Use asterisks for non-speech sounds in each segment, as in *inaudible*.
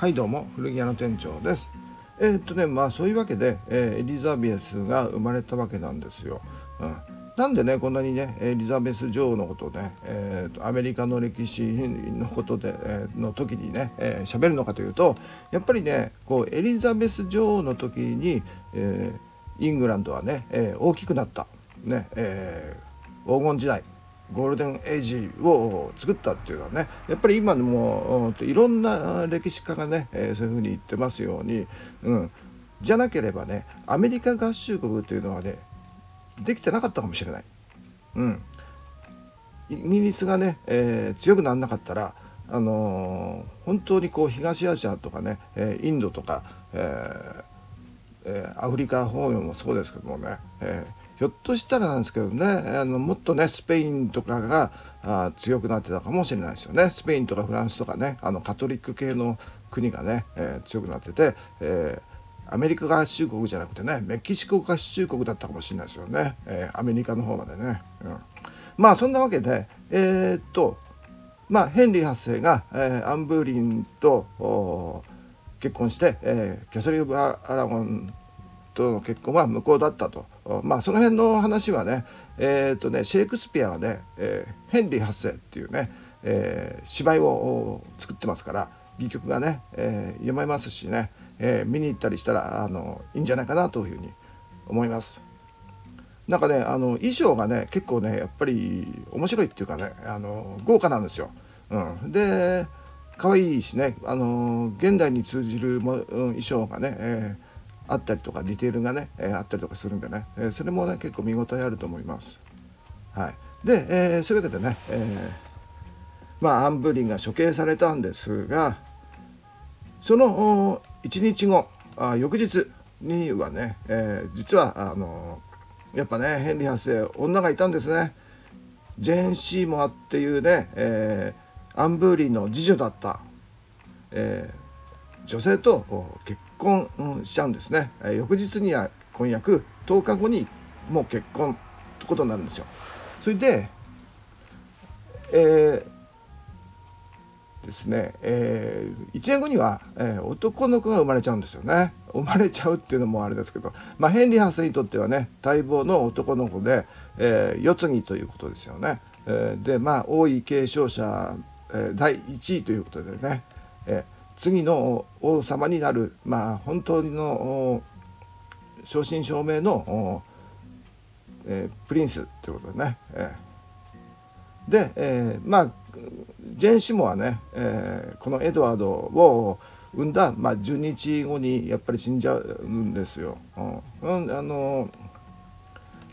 はいどうも古着屋の店長です。えー、っとねまあそういうわけで、えー、エリザベスが生まれたわけなんですよ、うん、なんでねこんなにねエリザベス女王のことで、えー、アメリカの歴史のことで、えー、の時にね喋、えー、るのかというとやっぱりねこうエリザベス女王の時に、えー、イングランドはね、えー、大きくなった。ね、えー、黄金時代。ゴールデンエイジを作ったっていうのはねやっぱり今でもいろんな歴史家がね、えー、そういうふうに言ってますように、うん、じゃなければねアメリカ合衆国というのはねできてなかったかもしれない。うん、イギリスがね、えー、強くならなかったら、あのー、本当にこう東アジアとかね、えー、インドとか、ええアフリカ方面もそうですけどもね、えーひょっとしたらなんですけどねあのもっとねスペインとかがあ強くなってたかもしれないですよね。スペインとかフランスとかねあのカトリック系の国がね、えー、強くなってて、えー、アメリカ合衆国じゃなくてねメキシコ合衆国だったかもしれないですよね、えー、アメリカの方までね、うん、まあそんなわけでえ、っとまあヘンリー8世が、えアンブーリンと結婚して、えキャサリン・オブ・アラゴンとの結婚は無効だったと。まあその辺の話はねえー、っとねシェイクスピアはね、えー、ヘンリー8世っていうね、えー、芝居を作ってますから戯曲がね、えー、読めますしね、えー、見に行ったりしたらあのいいんじゃないかなというふうに思います。なんかねあの衣装がね結構ねやっぱり面白いっていうかねあの豪華なんですよ。うん、で可愛いしねあの現代に通じるも、うん、衣装がね、えーあったりとかディテールがね、え、あったりとかするんでね、え、それもね結構見応えあると思います。はい、で、えー、そういうわけでね、えまあアンブリンが処刑されたんですがその1日後あ翌日にはね、え実はあのやっぱねヘンリー8世女がいたんですね。ジェーン・シーモアっていうね、えアンブーリンの次女だった、え女性と結婚しちゃうんですね、え翌日には婚約10日後にもう結婚ってことになるんですよ。それでえー、ですね、えー、1年後には、えー、男の子が生まれちゃうんですよね。生まれちゃうっていうのもあれですけど、まあ、ヘンリー8世にとってはね待望の男の子で、え、世継ぎということですよね、えー、でまあ王位継承者、えー、第1位ということでね、えー次の王様になる、まあ、本当の正真正銘の、えー、プリンスということでね。えー、で、えー、まあジェン・シモはね、えー、このエドワードを産んだ、まあ、10日後にやっぱり死んじゃうんですよ。うん、あの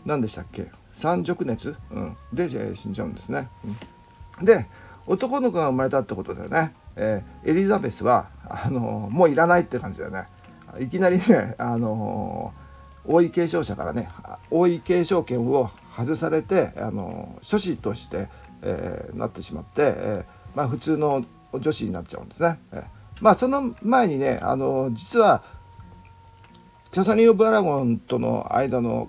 何でしたっけ？三熟熱、うん、で死んじゃうんですね。うん、で男の子が生まれたってことでね。えー、エリザベスはあのもういらないって感じだよねいきなりねあの王位継承者からね王位継承権を外されてあの諸子として、え、なってしまって、え、まあ、普通の女子になっちゃうんですね。え、まあその前にねあの実はキャサリン・オブ・アラゴンとの間の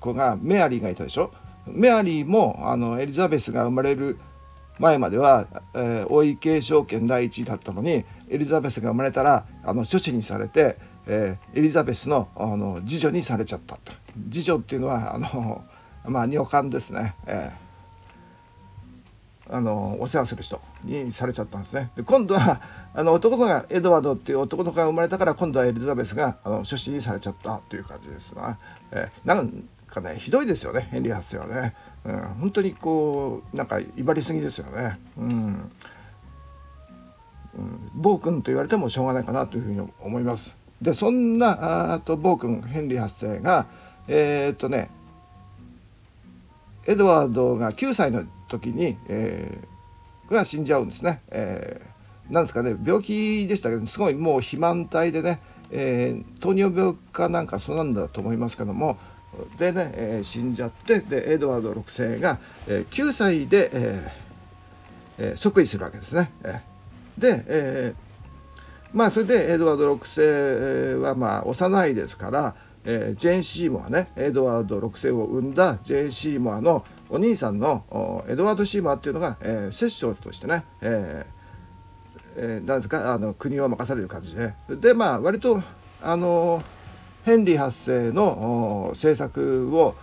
子がメアリーがいたでしょ？メアリーもあのエリザベスが生まれる前までは、えー、王位継承権第一位だったのにエリザベスが生まれたらあの処置にされて、えー、エリザベスのあの次女にされちゃったと。次女っていうのはあの、まあ、女官ですね、えー、あのお世話する人にされちゃったんですね。で今度はあの男の子がエドワードっていう男の子が生まれたから今度はエリザベスがあの処置にされちゃったという感じですね、えー、なんかねひどいですよねヘンリー8世はね。うん、本当にこうなんか威張りすぎですよね。うん、うん、暴君と言われてもしょうがないかなというふうに思います。でそんなあと暴君ヘンリー8世がえー、っとねエドワードが9歳の時に、えー、が死んじゃうんですね。えー、なんですかね病気でしたけどすごいもう肥満体でね、えー、糖尿病かなんかそうなんだと思いますけどもでね、えー、死んじゃってでエドワード6世が、えー、9歳で、えーえー、即位するわけですね。えー、で、えー、まあそれでエドワード6世はまあ幼いですから、えー、ジェーン・シーモアねエドワード6世を生んだジェーン・シーモアのお兄さんのエドワード・シーモアっていうのが、えー、摂政としてね、ええー、なんですかあの国を任される感じででまあ割とあのヘンリー8世の政策を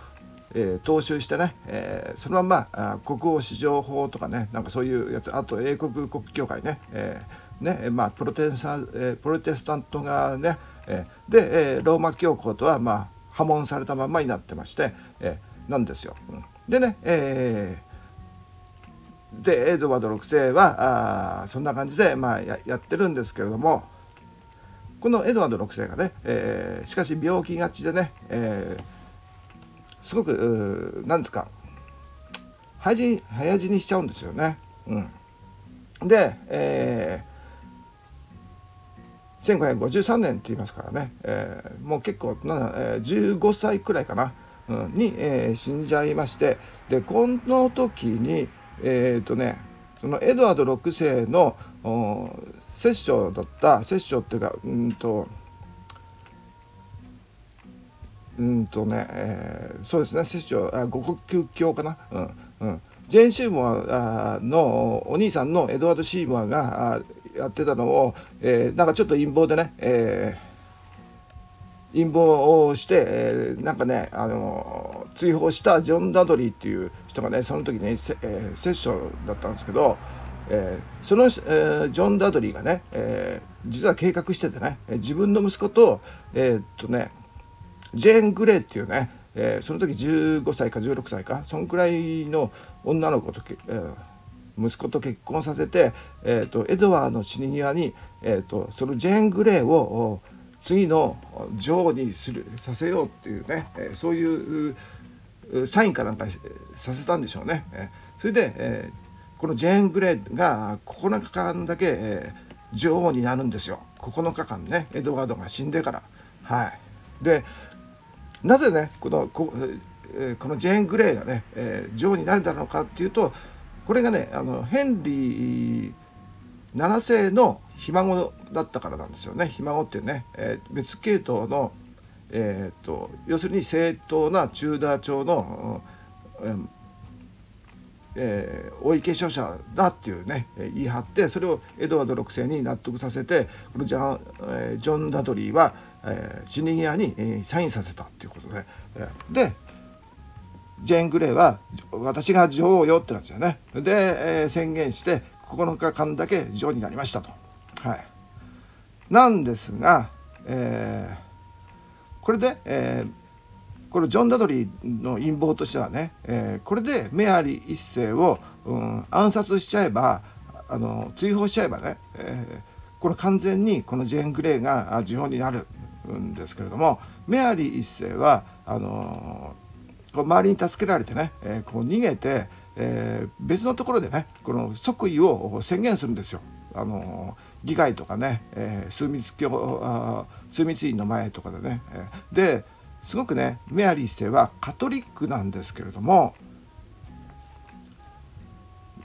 えー、踏襲してね、えー、そのまま国王史上法とかねなんかそういうやつあと英国国教会ね,、えーねまあ、プロテスタン、えー、プロテスタントがね、えー、で、えー、ローマ教皇とはまあ破門されたままになってまして、えー、なんですよ。うん、でね、えー、でエドワード6世はあそんな感じで、まあ、ややってるんですけれどもこのエドワード6世がね、えー、しかし病気がちでね、えーすごく何ですか早死早死にしちゃうんですよね。うん、で、えー、1553年って言いますからね、えー、もう結構な、えー、15歳くらいかな、うん、に、えー、死んじゃいましてでこの時にえっ、とねそのエドワード6世の摂政だった摂政っていうかうんとうんとね、えー、そうですね摂政あ五国教かな、うんうん、ジェーン・シーモアのお兄さんのエドワード・シーモアがやってたのを、えー、なんかちょっと陰謀でね、えー、陰謀をして、えー、なんかね、あの追放したジョン・ダドリーっていう人がねその時ね、えー、摂政だったんですけど、えー、その、えー、ジョン・ダドリーがね、えー、実は計画しててね自分の息子とえー、っとねジェーン・グレーっていうね、え、その時15歳か16歳かそんくらいの女の子と、え、息子と結婚させて、えーと、エドワードの死に際に、えーと、そのジェーン・グレーを次の女王にするさせようっていうね、え、そういうサインかなんかさせたんでしょうね。え、それで、えー、このジェーン・グレーが9日間だけ、えー、女王になるんですよ。9日間ね。エドワードが死んでから。はい、でなぜねこのこ,、えこのジェーン・グレーがね、えー、女王になれたのかっていうとこれがねあのヘンリー7世のひ孫だったからなんですよね。ひ孫ってね、えー、別系統の、えーと、要するに正当なチューダー朝の、うんえー、王位継承者だっていうね言い張ってそれをエドワード6世に納得させてこのジャ,、えー、ジョン・ダドリーはえー、死に際に、えー、サインさせたっていうことで、えー、でジェーン・グレーは私が女王よってなんですよねで、えー、宣言して9日間だけ女王になりましたと。はい、なんですが、えー、これで、えー、これジョン・ダドリーの陰謀としてはね、えー、これでメアリー一世を、うん、暗殺しちゃえばあの追放しちゃえばね、えー、この完全にこのジェーン・グレーが女王になるんですけれどもメアリー一世はあのこう周りに助けられてね、え、こう逃げて、え、別のところでねこの即位を宣言するんですよ。あの議会とかね、え、枢密教枢密院の前とかでね、え、ですごくねメアリー一世はカトリックなんですけれども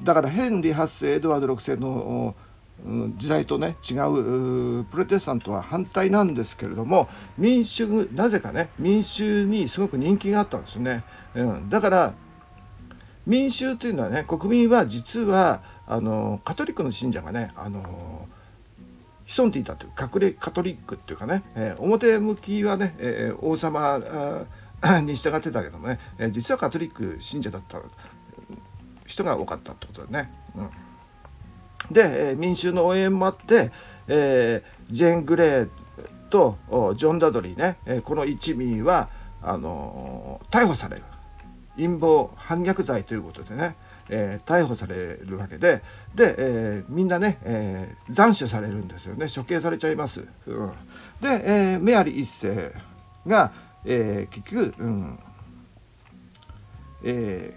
だからヘンリー8世エドワード6世の時代とね違うプロテスタントは反対なんですけれども民主なぜかね民衆にすごく人気があったんですよね、うん、だから民衆というのはね国民は実はあのカトリックの信者がねあの潜んでいたという隠れカトリックっていうかね、えー、表向きはね、えー、王様 *coughs* に従ってたけどもね、えー、実はカトリック信者だった人が多かったってことだね。うん。で、え民衆の応援もあって、え、ジェーン・グレーとジョン・ダドリーね、えこの一味はあの逮捕される。陰謀反逆罪ということでね、えー、逮捕されるわけでで、えー、みんなね、えー、斬首されるんですよね処刑されちゃいます。うん、で、えメアリー一世が、え結局、うんえ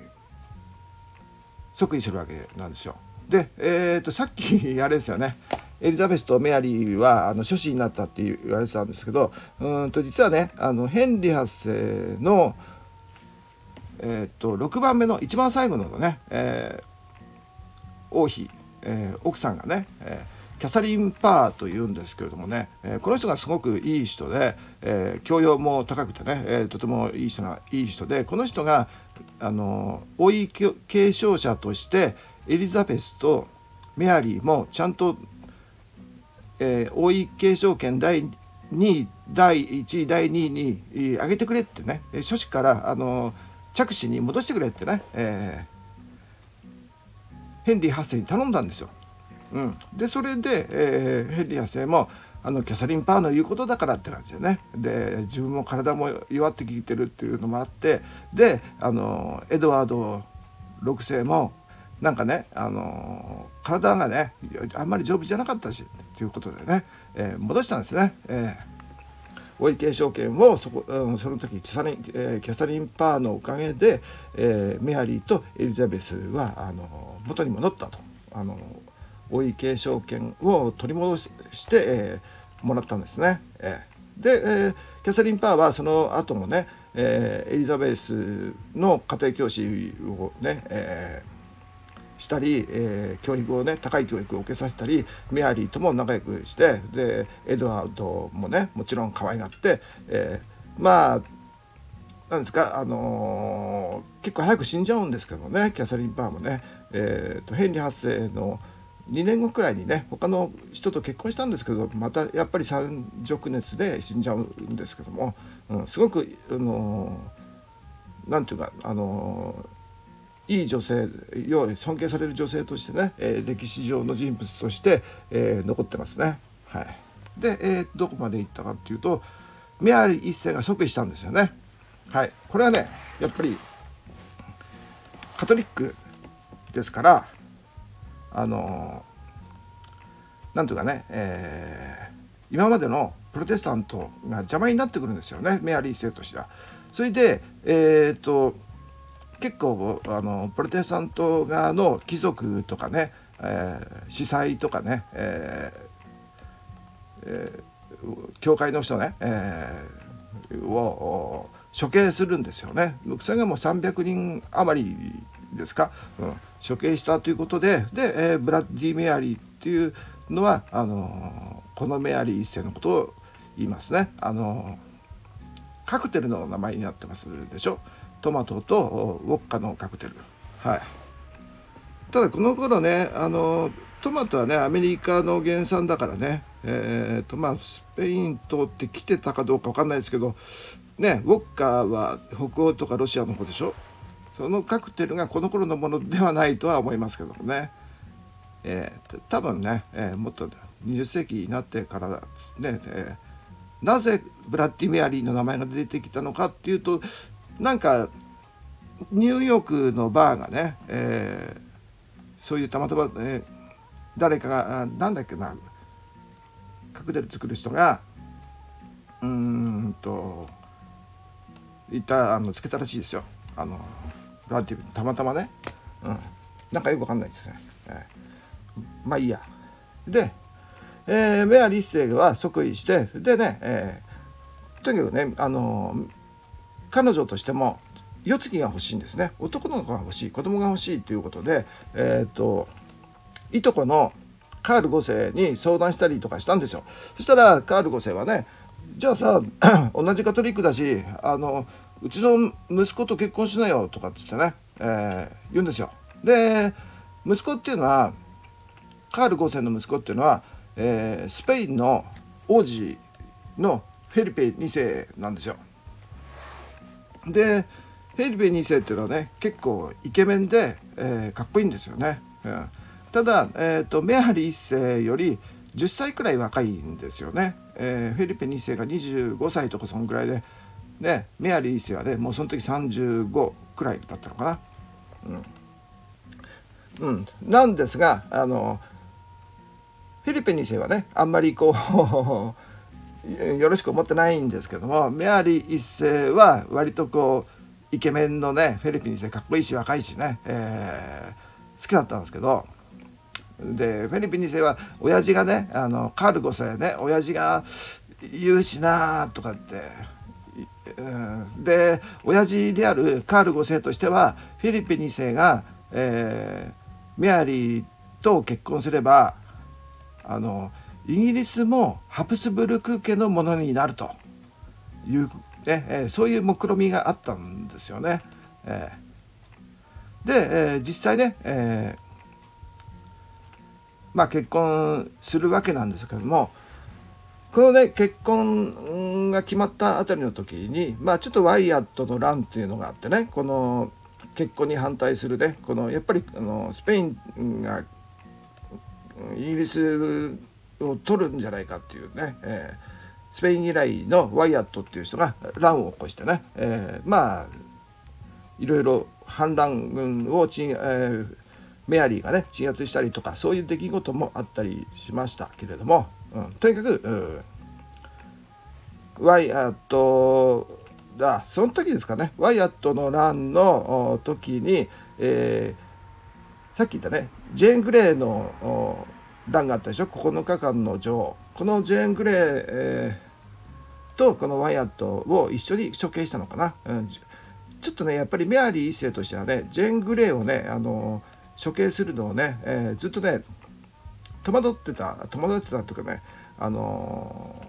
即位するわけなんですよ。で、えー、とさっきあれですよねエリザベスとメアリーはあの諸子になったって言われてたんですけどうんと実はねあのヘンリー8世の、えー、と6番目の一番最後のね、えー、王妃、えー、奥さんがね、えー、キャサリン・パーというんですけれどもね、えー、この人がすごくいい人で、えー、教養も高くてね、えー、とてもいい人がいい人でこの人があの王位継承者としてエリザベスとメアリーもちゃんとえー、王位継承権第2位第1位第2位に上げてくれってね諸子からあの着手に戻してくれってね、えー、ヘンリー8世に頼んだんですよ。うん、でそれで、えー、ヘンリー8世もあのキャサリン・パーの言うことだからって感じでね。で自分も体も弱ってきてるっていうのもあってであのエドワード6世もなんかねあの体がねあんまり丈夫じゃなかったしということでね、えー、戻したんですね。えーお池証券をそこ、うん、その時キャサリン、えー、キャサリン・パーのおかげで、えー、メアリーとエリザベスはあの元に戻ったとあのお池証券を取り戻して、えー、もらったんですね。えー、で、えー、キャサリン・パーはその後もね、えー、エリザベスの家庭教師をね、えー、したり、えー、教育をね高い教育を受けさせたりメアリーとも仲良くしてでエドワードもねもちろん可愛がって、えー、まあなんですか、あのー、結構早く死んじゃうんですけどねキャサリン・パーもね、えーと、ヘンリー8世の2年後くらいにね他の人と結婚したんですけどまたやっぱり三熟熱で死んじゃうんですけども、うん、すごくあのなんていうかあのいい女性要尊敬される女性としてね、えー、歴史上の人物として、えー、残ってますね。はい、で、えー、どこまで行ったかっていうとメアリー一世が即位したんですよね。はい、これはねやっぱりカトリックですからあのなんというかね、えー、今までのプロテスタントが邪魔になってくるんですよねメアリー生としては。それで、えーと、結構あのプロテスタント側の貴族とかね、えー、司祭とかね、えーえー、教会の人ね、えー、を処刑するんですよね。それがもう300人余りですか、うん、処刑したということでで、えー、ブラッディ・メアリーっていうのはあの、このメアリー一世のことを言いますね。あの、カクテルの名前になってますでしょ？トマトとウォッカのカクテル。はい、ただこの頃ねあのトマトはねアメリカの原産だからね、えーとまあ、スペイン通ってきてたかどうか分かんないですけどねウォッカは北欧とかロシアの方でしょ？そのカクテルがこの頃のものではないとは思いますけどもね、えー、多分ね、えー、もっと20世紀になってからね、えー、なぜブラッディ・メアリーの名前が出てきたのかっていうとなんかニューヨークのバーがね、えー、そういうたまたま、えー、誰かがなんだっけなカクテル作る人がうんといたあのつけたらしいですよ。あのラティブたまたまね、うん、なんかよくわかんないですね、えー、まあいいや。で、えー、メアリー世は即位してでね、えー、とにかくねあの、彼女としても世継ぎが欲しいんですね男の子が欲しい子供が欲しいということでえっ、といとこのカール5世に相談したりとかしたんですよそしたらカール5世はねじゃあさ *clears throat* 同じカトリックだしあのうちの息子と結婚しなよとかっつってね、えー、言うんですよ。で息子っていうのはカール5世の息子っていうのは、えー、スペインの王子のフェリペ2世なんですよ。でフェリペ2世っていうのはね結構イケメンで、えー、かっこいいんですよね。うん、ただ、えーと、メアリー1世より10歳くらい若いんですよね。えー、フェリペ2世が25歳とかそんぐらいででメアリー1世はねもうその時35くらいだったのかな。うん、うん、なんですがあのフィリピン2世はねあんまりこうよろしく思ってないんですけどもメアリー1世は割とこうイケメンのねフィリピン2世かっこいいし若いしね、えー、好きだったんですけどでフィリピン2世は親父がねあのカール5世ね親父が言うしなとかってで親父であるカール5世としてはフィリピン2世が、えー、メアリーと結婚すればあのイギリスもハプスブルク家のものになるという、ねえ、そういう目論見みがあったんですよね。えー、で、えー、実際ね、えー、まあ、結婚するわけなんですけどもこのね結婚が決まったあたりの時にまあちょっとワイヤットの乱っていうのがあってねこの結婚に反対するねこのやっぱりあのスペインがイギリスを取るんじゃないかっていうね、えー、スペイン由来のワイヤットっていう人が乱を起こしてね、えー、まあいろいろ反乱軍を、えー、メアリーがね鎮圧したりとかそういう出来事もあったりしましたけれども、うん、とにかく、うん、ワイヤットだその時ですかね。ワイヤットの乱の時に、えー、さっき言ったねジェーン・グレーの乱があったでしょ？9日間の女王。このジェーン・グレー、えー、とこのワイヤットを一緒に処刑したのかな、うん、ちょっとねやっぱりメアリー一世としてはねジェーン・グレーをねあの処刑するのをね、えー、ずっとね戸惑ってた戸惑ってたというかねあの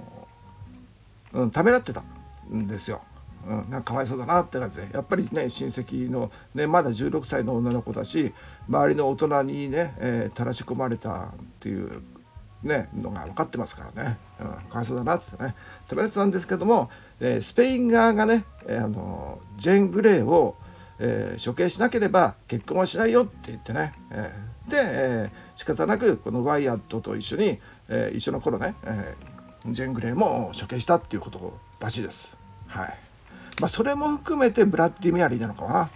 ー、うん、ためらってたんですよ。うん、なんかかわいそうだなって感じで。やっぱりね親戚の、ね、まだ16歳の女の子だし周りの大人にね、えー、たらし込まれたっていう、ね、のが分かってますからね、うん、かわいそうだなってね。食べれてたんですけども、えー、スペイン側がね、えー、あのジェン・グレーを、え、処刑しなければ結婚はしないよって言ってね、えー、で、えー、仕方なくこのワイアットと一緒に、え、一緒の頃ね、え、ジェン・グレーも処刑したっていうことらしいです。はい。まあ、それも含めてブラッディ・メアリーなのかな。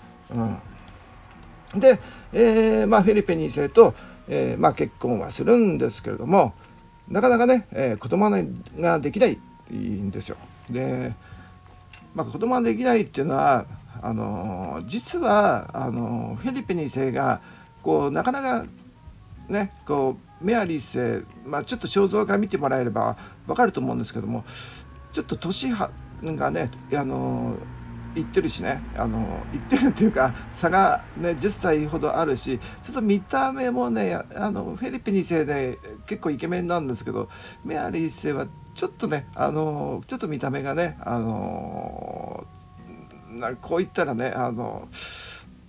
うん、で、えーまあ、フェリペ2世と、えーまあ、結婚はするんですけれどもなかなかね、えー、子供ができないんですよ。で、まあ、子供ができないっていうのはあの実はあのフェリペ2世がこうなかなかねこうメアリー世、まあ、ちょっと肖像画見てもらえれば分かると思うんですけどもちょっと年はがねあの言ってるしねあの言ってるっていうか差がね10歳ほどあるしちょっと見た目もねあのフェリピン2世で結構イケメンなんですけどメアリー1世はちょっとねあのちょっと見た目がねあのなこう言ったらねあの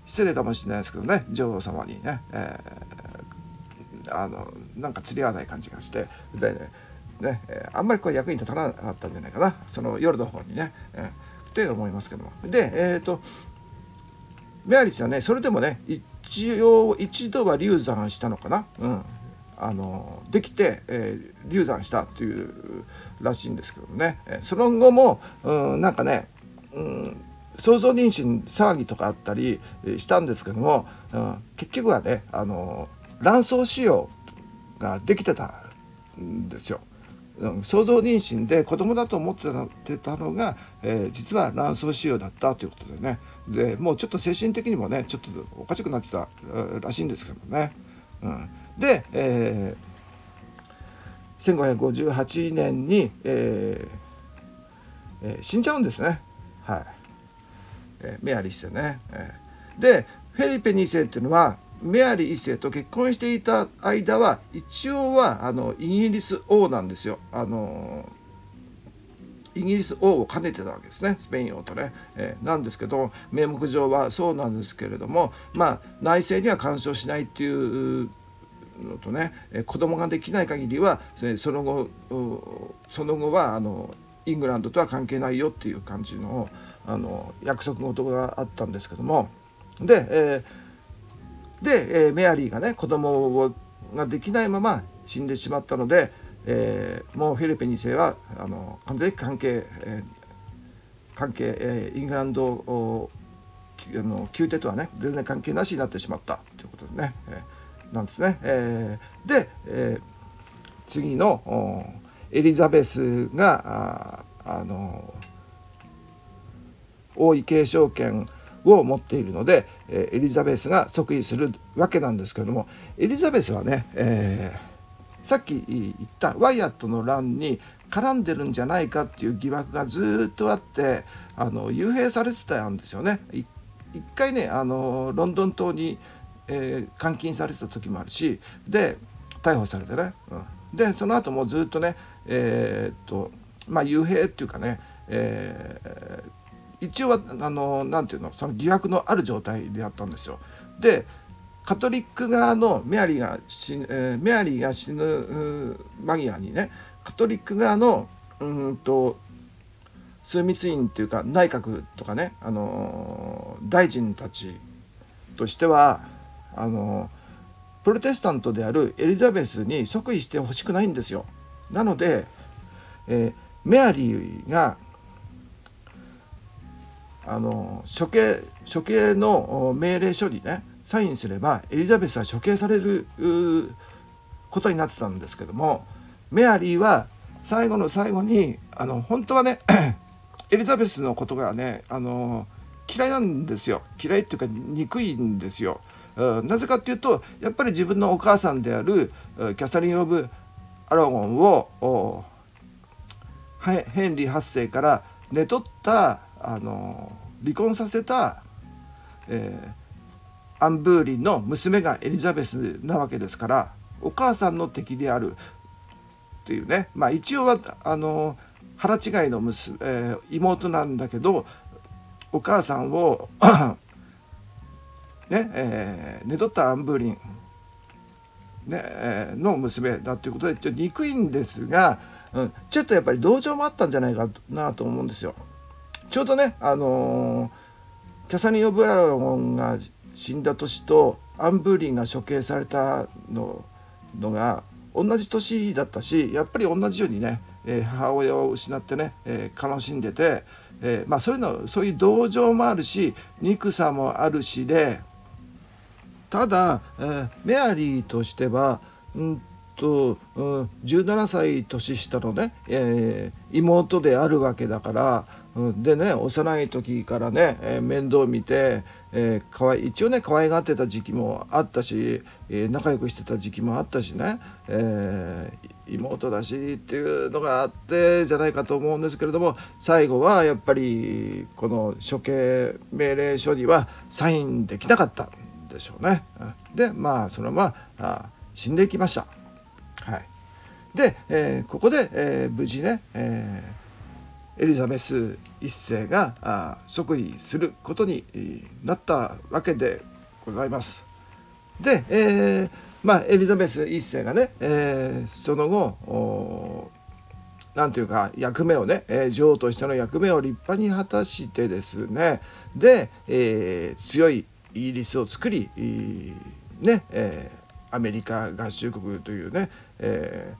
失礼かもしれないですけどね女王様にね、えー、あのなんか釣り合わない感じがしてでねね、あんまりこう役に立たなかったんじゃないかな。その夜の方にね、えー、って思いますけども。でえっ、ー、とメアリスはねそれでもね一応一度は流産したのかな、うん、あのできて、えー、流産したっていうらしいんですけどもね、えその後も、うん、なんかね、うん、想像妊娠騒ぎとかあったりしたんですけども、うん、結局はねあの卵巣腫瘍ができてたんですよ。想像妊娠で子供だと思ってたのが、えー、実は卵巣腫瘍だったということでねでもうちょっと精神的にもねちょっとおかしくなってたらしいんですけどね。うん、で、えー、1558年に、えーえー、死んじゃうんですね。はいえー、メアリーしてね。えー、でフェリペ2世っていうのはメアリー1世と結婚していた間は一応はあのイギリス王なんですよ。あのイギリス王を兼ねてたわけですね。スペイン王とね、えー、なんですけど名目上はそうなんですけれどもまあ内政には干渉しないっていうのとね、えー、子供ができない限りはその後その後はあのイングランドとは関係ないよっていう感じのあの約束事があったんですけども。で、えーで、えー、メアリーがね子供をができないまま死んでしまったので、えー、もうフィリピン2世はあの完全に関係、えー、関係、えー、イングランドをあの宮廷とはね全然関係なしになってしまったということでね、えー、なんですね。えー、で、えー、次のエリザベスがああの王位継承権を持っているのでえエリザベスが即位するわけなんですけれどもエリザベスはね、えー、さっき言ったワイアットの乱に絡んでるんじゃないかっていう疑惑がずっとあってあの幽閉されてたんですよね。一回ねあのロンドン島に、えー、監禁されてた時もあるしで逮捕されてね、うん、でその後もずっとねえー、っとまあ幽閉っていうかね、えー、一応はあのなんていうのその疑惑のある状態であったんですよ。でカトリック側のメアリーが死,、えー、メアリーが死ぬ間際にねカトリック側のうんと枢密院っていうか内閣とかね、あのー、大臣たちとしてはあのー、プロテスタントであるエリザベスに即位してほしくないんですよ。なので、えー、メアリーがあの処刑処刑の命令書にねサインすればエリザベスは処刑されることになってたんですけどもメアリーは最後の最後にあの本当はね *clears throat* エリザベスのことがねあの嫌いなんですよ嫌いっていうか憎いんですよ。なぜかっていうとやっぱり自分のお母さんであるキャサリン・オブ・アラゴンをヘンリー8世から寝取ったあの離婚させた、えー、アンブーリンの娘がエリザベスなわけですからお母さんの敵であるっていうねまあ一応はあの腹違いの娘、えー、妹なんだけどお母さんを *coughs* ねえー、寝取ったアンブーリン、ねえー、の娘だということでちょっと憎いんですが、うん、ちょっとやっぱり同情もあったんじゃないかなと思うんですよ。ちょうどね、あのー、キャサリン・オブラゴンが死んだ年とアンブーリンが処刑されたののが同じ年だったしやっぱり同じようにね、えー、母親を失ってね、えー、悲しんでて、えー、まあ、そういうのそういう同情もあるし憎さもあるしでただ、えメアリーとしては、うんと、うん、17歳年下のね、え妹であるわけだからでね幼い時からね、え、面倒見て、えー、かわい一応ね可愛がってた時期もあったし、え、仲良くしてた時期もあったしね、え妹だしっていうのがあってじゃないかと思うんですけれども最後はやっぱりこの処刑命令書にはサインできなかったんでしょうね。でまあそのまま死んでいきました。はい、で、えここで、え無事ね、えーエリザベス1世が即位することになったわけでございます。で、えー、まあ、エリザベス1世がね、えー、その後何ていうか役目をね、えー、女王としての役目を立派に果たしてですねで、えー、強いイギリスを作り、ねえー、アメリカ合衆国というね、え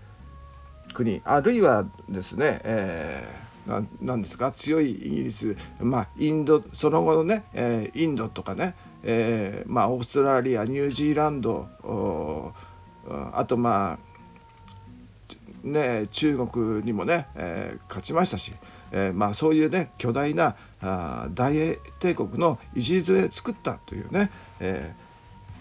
ー、国あるいはですね、えーなんですか？強いイギリス、まあ、インドその後のね、えー、インドとかね、えーまあ、オーストラリアニュージーランドあとまあね中国にもね、えー、勝ちましたし、えーまあ、そういうね巨大なあ大英帝国の礎作ったというね、え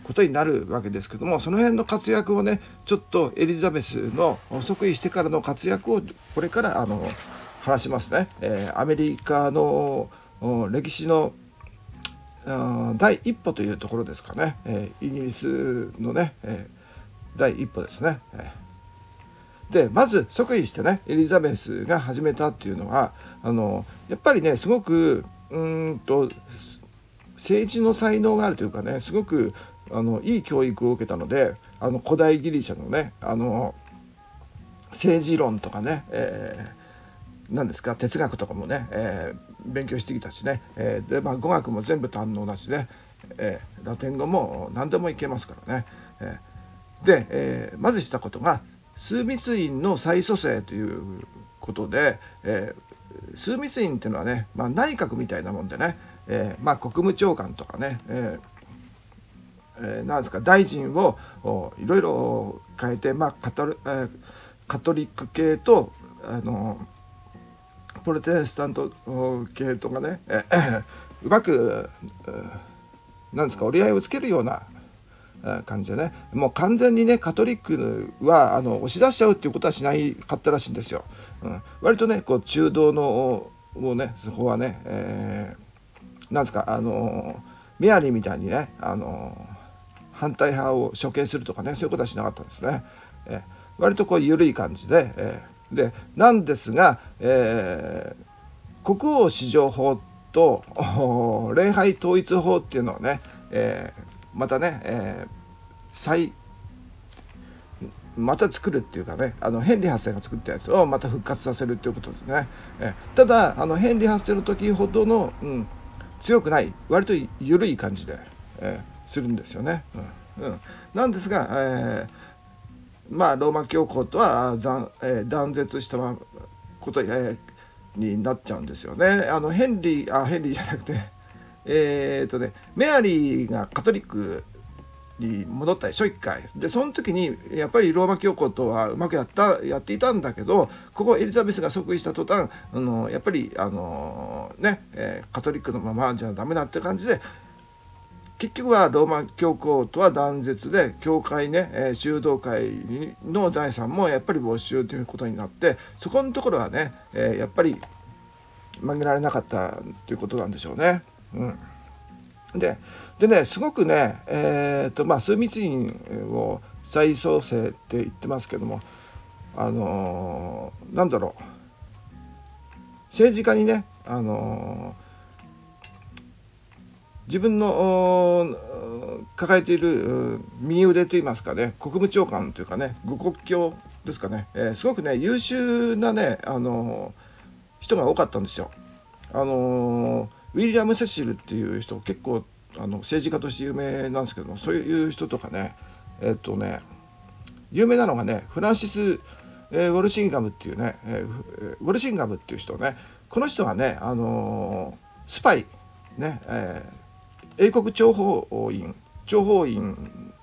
ー、ことになるわけですけどもその辺の活躍をねちょっとエリザベスの即位してからの活躍をこれからあの話しますね、えー、アメリカの歴史の第一歩というところですかね、えー、イギリスのね、えー、第一歩ですね。えでまず即位してねエリザベスが始めたっていうのはあのやっぱりねすごくうんと政治の才能があるというかねすごくあのいい教育を受けたのであの古代ギリシャのねあの政治論とかね、えー何ですか？哲学とかもね、えー、勉強してきたしね、えー、でまあ語学も全部堪能だしね、えー、ラテン語も何でもいけますからね。え、で、えー、まずしたことが枢密院の再組成ということで、え、枢密院っていうのはね、まあ、内閣みたいなもんでね、えーまあ、国務長官とかね、ええ、なんですか？大臣をいろいろ変えて、まあカト,、えー、カトリック系とあのプロテスタント系とかね、えうまくなんですか折り合いをつけるような感じでねもう完全にねカトリックはあの押し出しちゃうっていうことはしないかったらしいんですよ。うん、割とねこう中道のもうねそこはね、えー、なんですかあのメアリーみたいにねあの反対派を処刑するとかねそういうことはしなかったんですね。えー、割とこう緩い感じで、えーでなんですが、えー、国王史上法と *laughs* 礼拝統一法っていうのをね、えまたね、えー、再また作るっていうかねあのヘンリー8世が作ったやつをまた復活させるっていうことですね。えただあのヘンリー8世の時ほどの、うん、強くない割と緩い感じで、えー、するんですよね。うん、うん、なんですが、えー、まあローマ教皇とは断,、えー、断絶したこと、えー、になっちゃうんですよね。あのヘンリーあヘンリーじゃなくて *laughs* えー、っとねメアリーがカトリックに戻ったでしょ一回でその時にやっぱりローマ教皇とはうまくやったやっていたんだけどここエリザベスが即位した途端あのやっぱりあのね、えー、カトリックのままじゃダメだって感じで結局はローマ教皇とは断絶で教会ね、えー、修道会の財産もやっぱり没収ということになってそこのところはね、えー、やっぱり曲げられなかったということなんでしょうね。うんででねすごくねえっ、ー、とまあ枢密院を再創生って言ってますけどもあのー、なんだろう政治家にねあの、自分の抱えている右腕といいますかね国務長官というかね五国境ですかね、えー、すごくね優秀なね、あの人が多かったんですよ。あのウィリアム・セシルっていう人結構あの政治家として有名なんですけどもそういう人とかねえっとね有名なのがねフランシス・えー、ウォルシンガムっていうね、えー、ウォルシンガムっていう人ねこの人はね、あの、スパイ、ねえー、英国諜報員諜報員、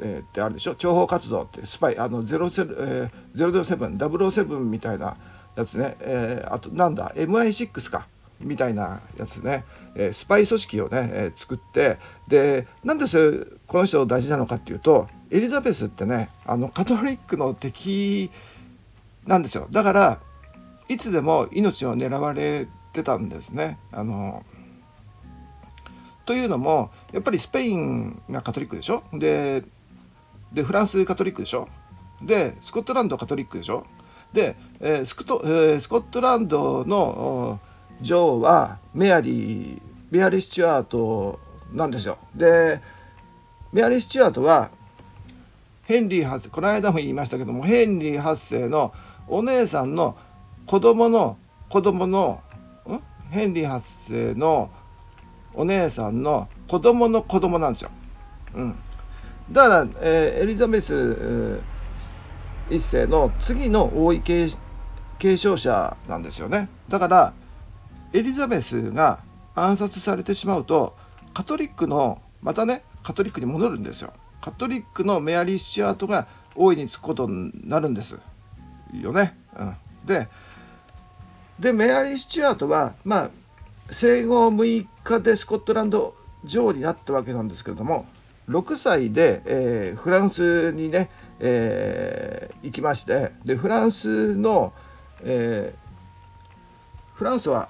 えー、ってあるでしょ？諜報活動ってスパイあの07、えー、007みたいなやつね、えー、あとなんだ？MI6 か。みたいなやつね、えー、スパイ組織をね、えー、作って。でなんでそれこの人大事なのかっていうとエリザベスってねあのカトリックの敵なんですよ。だからいつでも命を狙われてたんですね。あのというのもやっぱりスペインがカトリックでしょ？ででフランスカトリックでしょ？でスコットランドカトリックでしょ？で、えー、スクトえー、スコットランドの女王はメアリーメアリー・スチュアートなんですよ。でメアリー・スチュアートはヘンリー8この間も言いましたけどもヘンリー8世のお姉さんの子供の子供のん？ヘンリー8世のお姉さんの子供の子供なんですよ。うん、だから、えー、エリザベス、えー、一世の次の王位継承者なんですよね。だからエリザベスが暗殺されてしまうとカトリックのまたねカトリックに戻るんですよカトリックのメアリー・スチュアートが大いにつくことになるんですよね、うん、ででメアリー・スチュアートはまあ生後6日でスコットランド女王になったわけなんですけれども6歳で、えー、フランスにね、えー、行きましてでフランスの、えー、フランスは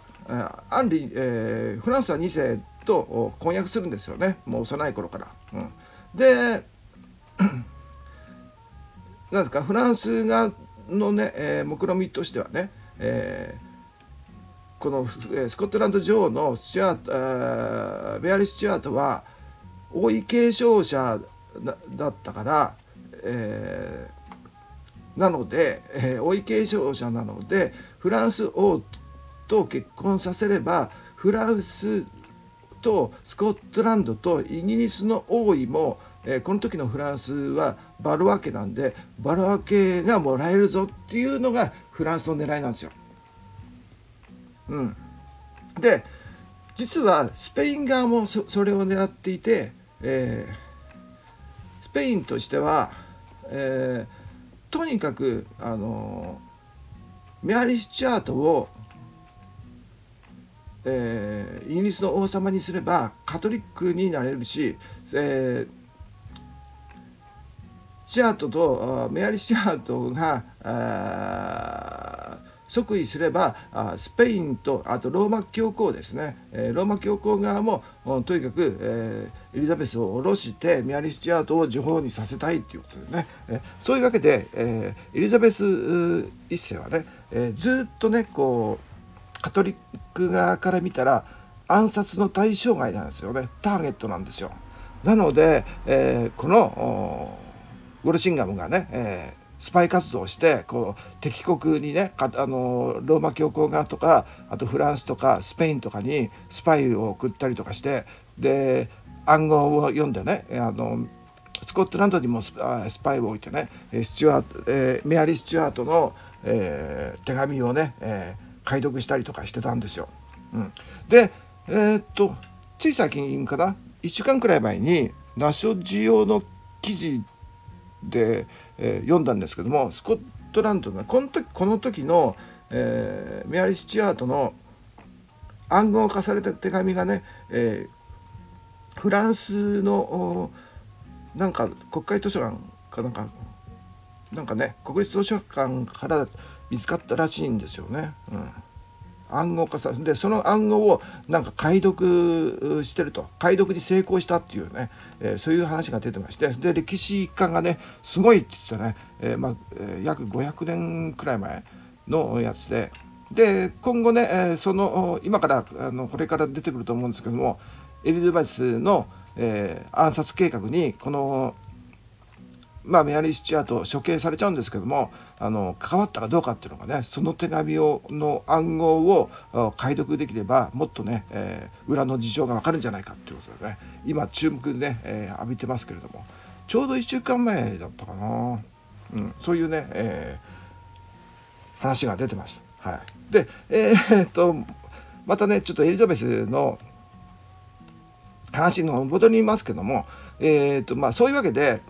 アンリ、えー、フランスは2世と婚約するんですよねもう幼い頃から。うん、で *clears throat* なんですかフランスがのね、えー、目論見としてはね、えー、この、スコットランド女王のスチュアートベアリス・スチュアートは王位継承者だったから、えー、なので、えー、王位継承者なのでフランス王と結婚させればフランスとスコットランドとイギリスの王位も、えー、この時のフランスはバルワ家なんでバルワ家がもらえるぞっていうのがフランスの狙いなんですよ。うん、で実はスペイン側もそそれを狙っていて、えー、スペインとしては、えー、とにかくあのメアリス・チャートをえー、イギリスの王様にすればカトリックになれるし、えー、シアートとメアリー・シアートが即位すればスペインとあとローマ教皇ですね、えー、ローマ教皇側もとにかく、えー、エリザベスを下ろしてメアリ・スチュアートを女王にさせたいということでね、えー、そういうわけで、えー、エリザベス一世はね、えー、ずっとねこうカトリック側から見たら暗殺の対象外なんですよね。ターゲットなんですよ。なので、えー、このウォルシンガムがね、えースパイ活動をしてこう敵国にねあのローマ教皇側とかあとフランスとかスペインとかにスパイを送ったりとかしてで暗号を読んでねあのスコットランドにもスパイを置いてねスチュアート、えー、メアリー・スチュアートの、えー、手紙をね、えー、解読したりとかしてたんですよ。うん、でえー、っとつい最近かな？1週間くらい前にナショジオの記事で、えー、読んだんですけどもスコットランドがこの時この時の、えー、メアリー・スチュアートの暗号化された手紙がね、えー、フランスのなんか国会図書館かなんかなんかね国立図書館から見つかったらしいんですよね。うん暗号化さでその暗号をなんか解読してると。解読に成功したっていうね、えー、そういう話が出てまして。で歴史家がねすごいって言ってね、えー、まあ、え、約500年くらい前のやつで。で今後ね、え、その今からあのこれから出てくると思うんですけどもエリザベスの、え、暗殺計画にこのまあ、メアリー・スチュアート処刑されちゃうんですけどもあの関わったかどうかっていうのがねその手紙をの暗号を解読できればもっとね、えー、裏の事情がわかるんじゃないかっていうことでね今注目でね、えー、浴びてますけれどもちょうど1週間前だったかな、うん、そういうね、えー、話が出てました。はい、でえー、っとまたねちょっとエリザベスの話の戻りますけども、えーとまあ、そういうわけで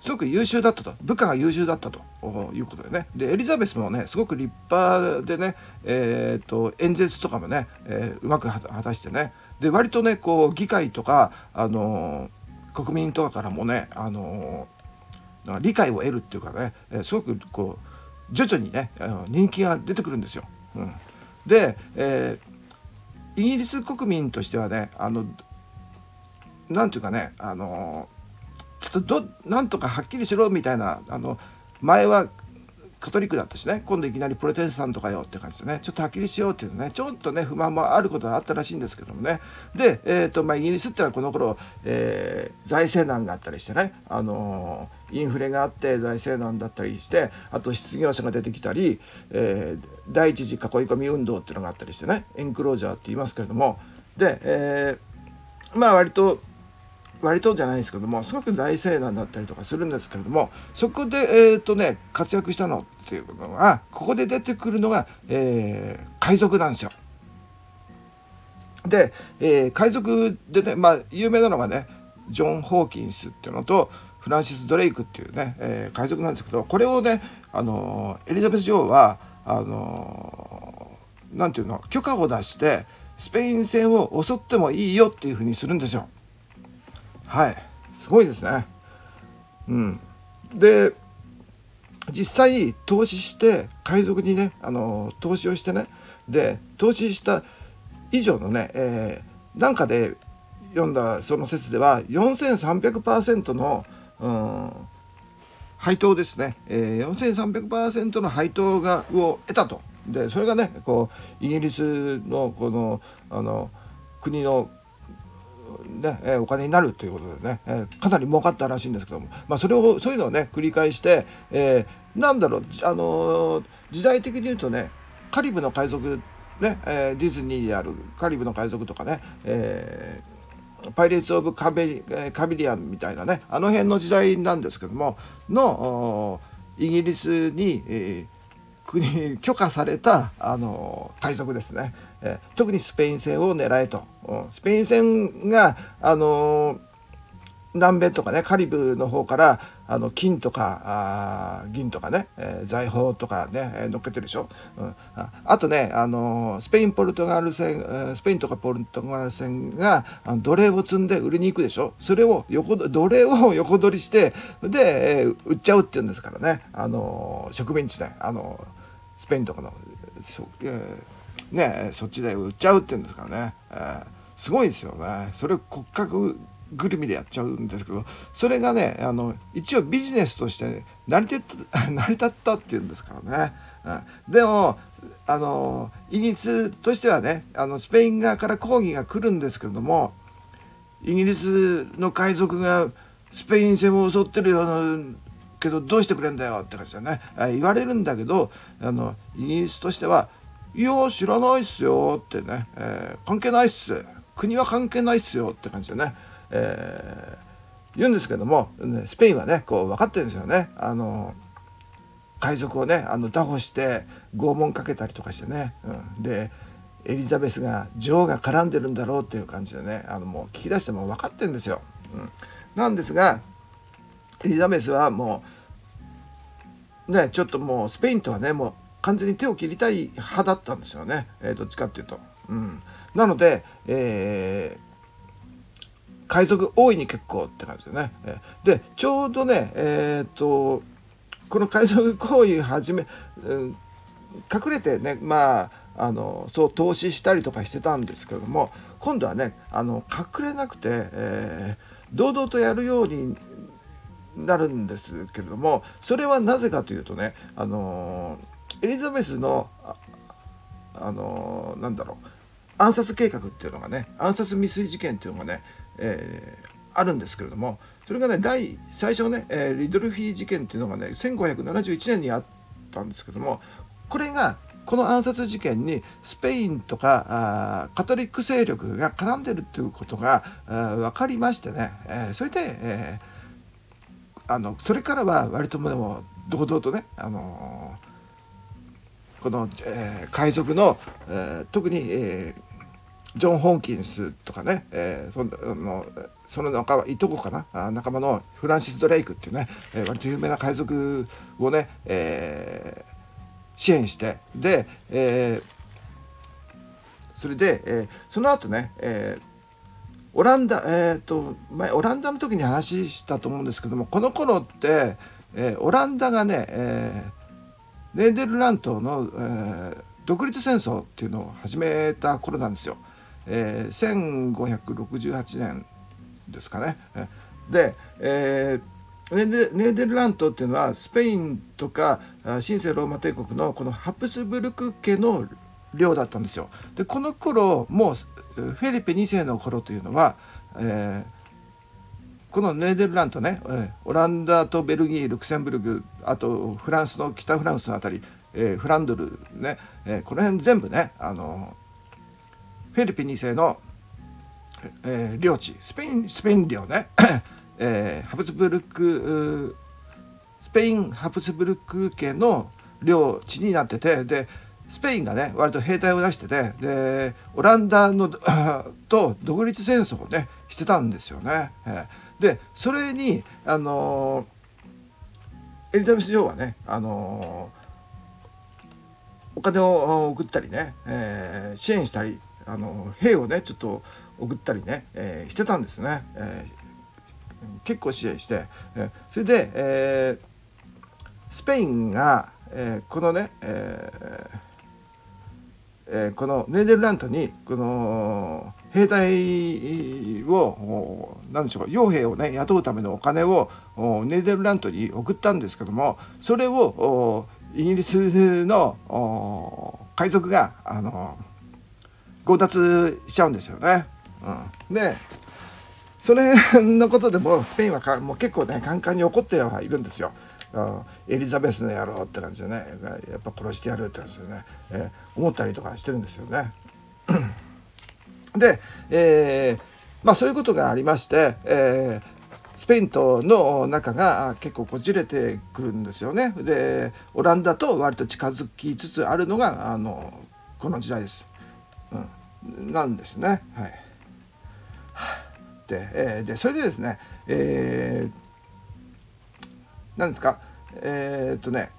すごく優秀だったと。部下が優秀だったと。いうことでね。でエリザベスもねすごく立派でね、えーと、演説とかもね、えー、うまく果たしてね。で割とねこう議会とか、あのー、国民とかからもね、あのー、理解を得るっていうかね、えすごくこう徐々にねあの人気が出てくるんですよ。うん、で、えイギリス国民としてはねあのなんていうかねあのーちょっとどなんとかはっきりしろみたいなあの前はカトリックだったしね今度いきなりプロテスタントかよって感じでね。ちょっとはっきりしようっていうねちょっとね不満もあることがあったらしいんですけどもね。で、えーとまあ、イギリスってのはこの頃、えー、財政難があったりしてね、あのー、インフレがあって財政難だったりしてあと失業者が出てきたり、えー、第一次囲い込み運動っていうのがあったりしてねエンクロージャーって言いますけれども。で、え、まあ割と割とじゃないですけどもすごく財政難だったりとかするんですけれどもそこで、えーとね、活躍したのっていうのがここで出てくるのが、えー、海賊なんですよ。で、えー、海賊でね、まあ、有名なのがねジョン・ホーキンスっていうのとフランシス・ドレイクっていうね、え、海賊なんですけどこれをね、あのエリザベス女王はあのなんていうの許可を出してスペイン戦を襲ってもいいよっていうふうにするんですよ。はい。すごいですね。うん。で実際投資して海賊にねあの投資をしてねで投資した以上のね、えー、なんかで読んだその説では4300%の、うん、配当ですね、えー、4300%の配当がを得たと。でそれがねこうイギリスのこのあの国のね、えお金になるということでね、えかなり儲かったらしいんですけども、まあ、それをそういうのをね繰り返して、え、なんだろう、あの、時代的に言うとねカリブの海賊ね、え、ディズニーであるカリブの海賊とかね、えー、パイレーツ・オブカベリ・カビリアンみたいなねあの辺の時代なんですけどものイギリスに、えー国許可されたあの海賊ですね、えー、特にスペイン戦を狙えと、うん、スペイン戦があの南米とかねカリブの方からあの金とかあ銀とかね、えー、財宝とかね、えー、乗っけてるでしょ、うん、あとねあのスペインポルトガル戦、え、スペインとかポルトガル戦があの奴隷を積んで売りに行くでしょ。それを横奴隷を *laughs* 横取りしてで、えー、売っちゃうっていうんですからね。あの植民地で。あのスペインとかのそ,、えー、ね、そっちで売っちゃうっていうんですからね、えー、すごいですよね。それを骨格ぐるみでやっちゃうんですけどそれがねあの一応ビジネスとして成り立った *laughs* 成り立ったっていうんですからね、うん、でもあのイギリスとしてはねあのスペイン側から抗議が来るんですけれどもイギリスの海賊がスペイン船を襲ってるようなけどどうしてくれんだよって感じだね。言われるんだけどあのイギリスとしてはいや知らないっすよってね、えー、関係ないっす。国は関係ないっすよって感じでね、えー、言うんですけども、スペインはねこう分かってるんですよね。あの海賊をねあの拿捕して拷問かけたりとかしてね、うん、でエリザベスが女王が絡んでるんだろうっていう感じでね。あのもう聞き出しても分かってるんですよ。うん、なんですがエリザベスはもうねちょっともうスペインとはねもう完全に手を切りたい派だったんですよね、えー、どっちかっていうと。うん、なので、えー、海賊大いに結構って感じでね。でちょうどねえっ、とこの海賊行為始め、うん、隠れてねまああのそう投資したりとかしてたんですけれども今度はねあの隠れなくて、えー、堂々とやるようになるんですけれどもそれはなぜかというとねあのエリザベスのあ、あのなんだろう。暗殺計画っていうのがね暗殺未遂事件っていうのがね、えー、あるんですけれどもそれがね第最初ね、えー、リドルフィー事件っていうのがね1571年にあったんですけどもこれがこの暗殺事件にスペインとかカトリック勢力が絡んでるっていうことが分かりましてね、えー、それで、えー、あのそれからは割とも堂々とね、あのー、この、えー、海賊の、えー、特に、えージョン・ホーキンスとかね、えー、そのその仲間いとこかな？仲間のフランシス・ドレイクっていうね、えー、割と有名な海賊をね、えー、支援してで、えー、それで、えー、その後ね、えー、オランダえっ、と前オランダの時に話したと思うんですけどもこの頃って、えオランダがね、えネーデルラントの、え独立戦争っていうのを始めた頃なんですよ。えー、1568年ですかね。で、えー、ネーデルラントっていうのはスペインとか神聖ローマ帝国のこのハプスブルク家の領だったんですよ。でこの頃もうフェリペ2世の頃というのは、えー、このネーデルラントね、オランダとベルギールクセンブルグあとフランスの北フランスの辺り、えー、フランドルね、えー、この辺全部ねあのフェリピン2世の、えー、領地スペインスペイン領ね、*coughs* えー、ハプスブルクスペインハプスブルク家の領地になっててでスペインがね割と兵隊を出しててでオランダの *coughs* と独立戦争をねしてたんですよね。えー、でそれにあの、エリザベス女王はねあの、お金を送ったりね、えー、支援したりあの兵をねちょっと送ったりね、えー、してたんですね、えー、結構支援して、え、それで、えー、スペインが、え、このね、えーえー、このネーデルラントにこの兵隊を何でしょう傭兵をね雇うためのお金をネーデルラントに送ったんですけどもそれをイギリスの海賊があの強奪しちゃうんですよね。うん、でそれのことでもスペインはかもう結構ねカンカンに怒ってはいるんですよ。エリザベスの野郎って感じでねやっぱ殺してやるって感じでね、えー、思ったりとかしてるんですよね。で、えー、まあそういうことがありまして、えー、スペインとの仲が結構こじれてくるんですよね。でオランダと割と近づきつつあるのがあのこの時代です。うん、なんですね。はい、で,、えー、でそれでですね、えー、ですか？えー、っとね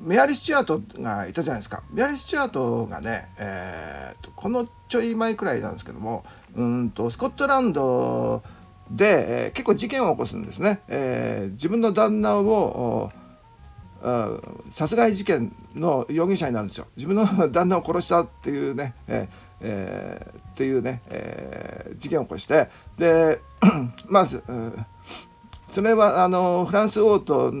メアリー・スチュアートがいたじゃないですか。メアリー・スチュアートがね、えー、とこのちょい前くらいなんですけどもうんとスコットランドで、えー、結構事件を起こすんですね、えー、自分の旦那を殺害事件の容疑者になるんですよ。自分の旦那を殺したっていうね、えーえー、っていうね、えー、事件を起こして。で *clears throat* まず、それはあのフランス王と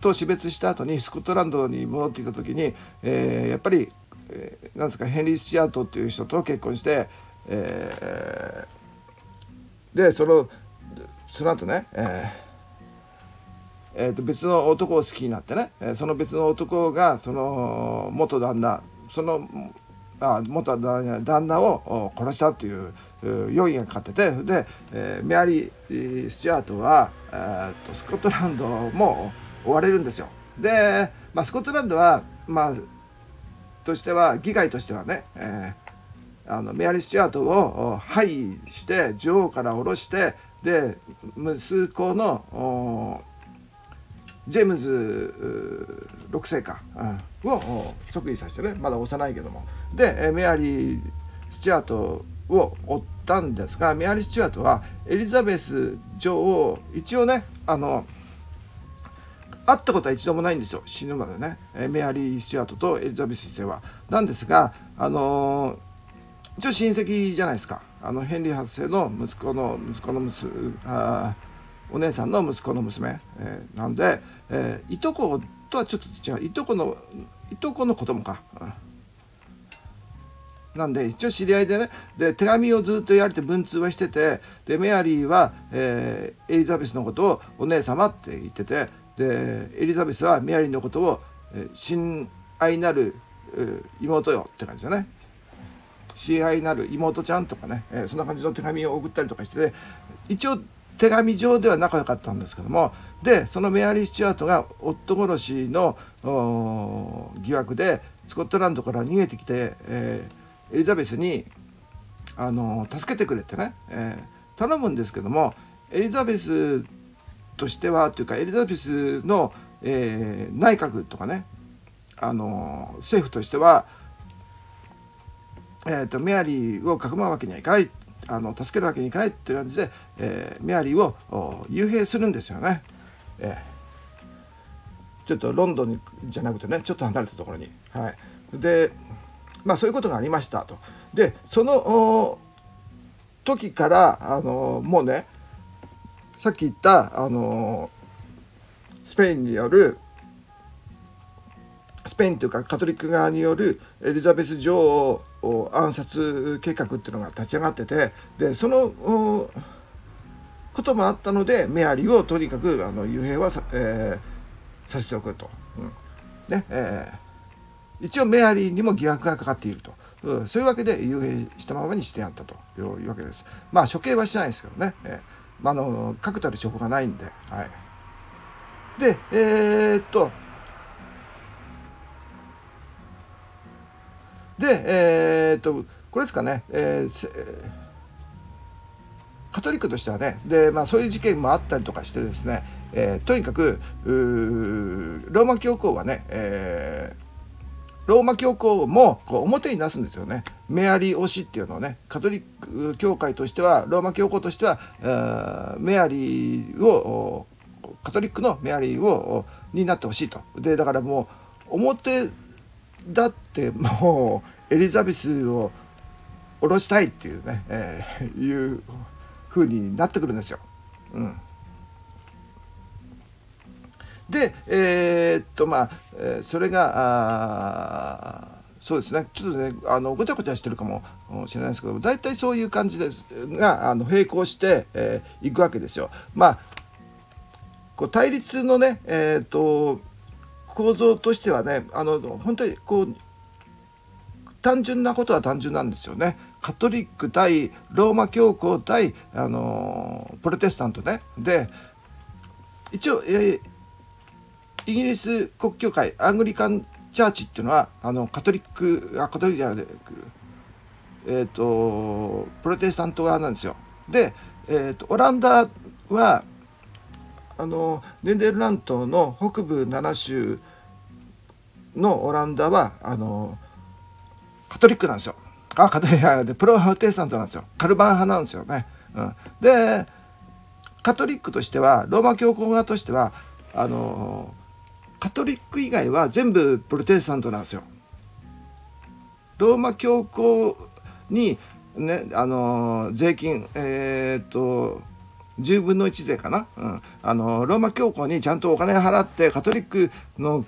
と死別した後にスコットランドに戻っていた時に、えー、やっぱり、えー、なんですかヘンリー・スチュアートっていう人と結婚して、えー、でそのその後ね、えーえー、と別の男を好きになってねその別の男がその元旦那そのあ元旦那を殺したという容疑がかかっててで、えー、メアリー・スチュアートは、とスコットランドも追われるんですよ。で、まあ、スコットランドは、まあ、としては議会としてはね、えー、あのメアリー・スチュアートを廃して女王から下ろしてで息子のジェームズ6世か、うん、を即位させてねまだ幼いけどもでメアリー・スチュアートを追ってたんですがメアリー・スチュアートはエリザベス女王一応ねあの会ったことは一度もないんですよ。死ぬまでね。メアリー・スチュアートとエリザベス1世は。なんですがあの一応親戚じゃないですか。あのヘンリー8世の息子の息子の娘あお姉さんの息子の娘、えー、なんで、えー、いとことはちょっと違う。いとこのいとこの子供か。うん。なんで一応知り合いでねで手紙をずっとやれて文通はしててでメアリーは、えー、エリザベスのことをお姉様って言っててでエリザベスはメアリーのことを、えー、親愛なる、えー、妹よって感じだね。親愛なる妹ちゃんとかね、えー、そんな感じの手紙を送ったりとかして、ね、一応手紙上では仲良かったんですけどもでそのメアリー・スチュアートが夫殺しの疑惑でスコットランドから逃げてきて、えーエリザベスにあの助けてくれってね、えー、頼むんですけどもエリザベスとしてはというかエリザベスの、えー、内閣とかねあの政府としては、えーと、メアリーをかくまうわけにはいかないあの助けるわけにいかないっていう感じで、えー、メアリーを幽閉するんですよね。えー、ちょっとロンドンじゃなくてねちょっと離れたところに。はい、でまあ、そういうことがありましたと。でその時からあのもうねさっき言ったあのスペインによるスペインというかカトリック側によるエリザベス女王暗殺計画っていうのが立ち上がっててでそのこともあったのでメアリーをとにかくあの幽閉はさ,、えー、させておくと。うんねえー一応メアリーにも疑惑がかかっていると、うん、そういうわけで幽閉したままにしてあったと。いうわけです。まあ処刑はしてないですけどね、えーまあ、の確たる証拠がないんで。はい、でえー、っとでえー、っとこれですかね、えー、カトリックとしてはね。で、まあ、そういう事件もあったりとかしてですね、えー、とにかくローマ教皇はね、えーローマ教皇もこう表に出すんですよね。メアリー推しっていうのをねカトリック教会としてはローマ教皇としてはメアリーをカトリックのメアリーをになってほしいと。でだからもう表だってもうエリザベスを下ろしたいっていうね、えー、いう風になってくるんですよ。うんでえー、っとまあ、え、それがあそうですねちょっとねあのごちゃごちゃしてるかもしれないですけど大体そういう感じでがあの並行してい、えー、くわけですよ。まあこう対立のね、えーと、構造としてはねあの本当にこう単純なことは単純なんですよね。カトリック対ローマ教皇対あのプロテスタントね。で一応、えーイギリス国教会アングリカンチャーチっていうのはあのカトリックあカトリックじゃなくてえーと、プロテスタント側なんですよ。で、えーと、オランダはあのネンデルラントの北部7州のオランダはあのカトリックなんですよ。あカトリックでプロテスタントなんですよ。カルバン派なんですよね。うん、でカトリックとしてはローマ教皇側としてはあのカトリック以外は全部プロテスタントなんですよ。ローマ教皇にねあの税金えー、っと10分の1税かな、うん、あのローマ教皇にちゃんとお金払ってカトリックの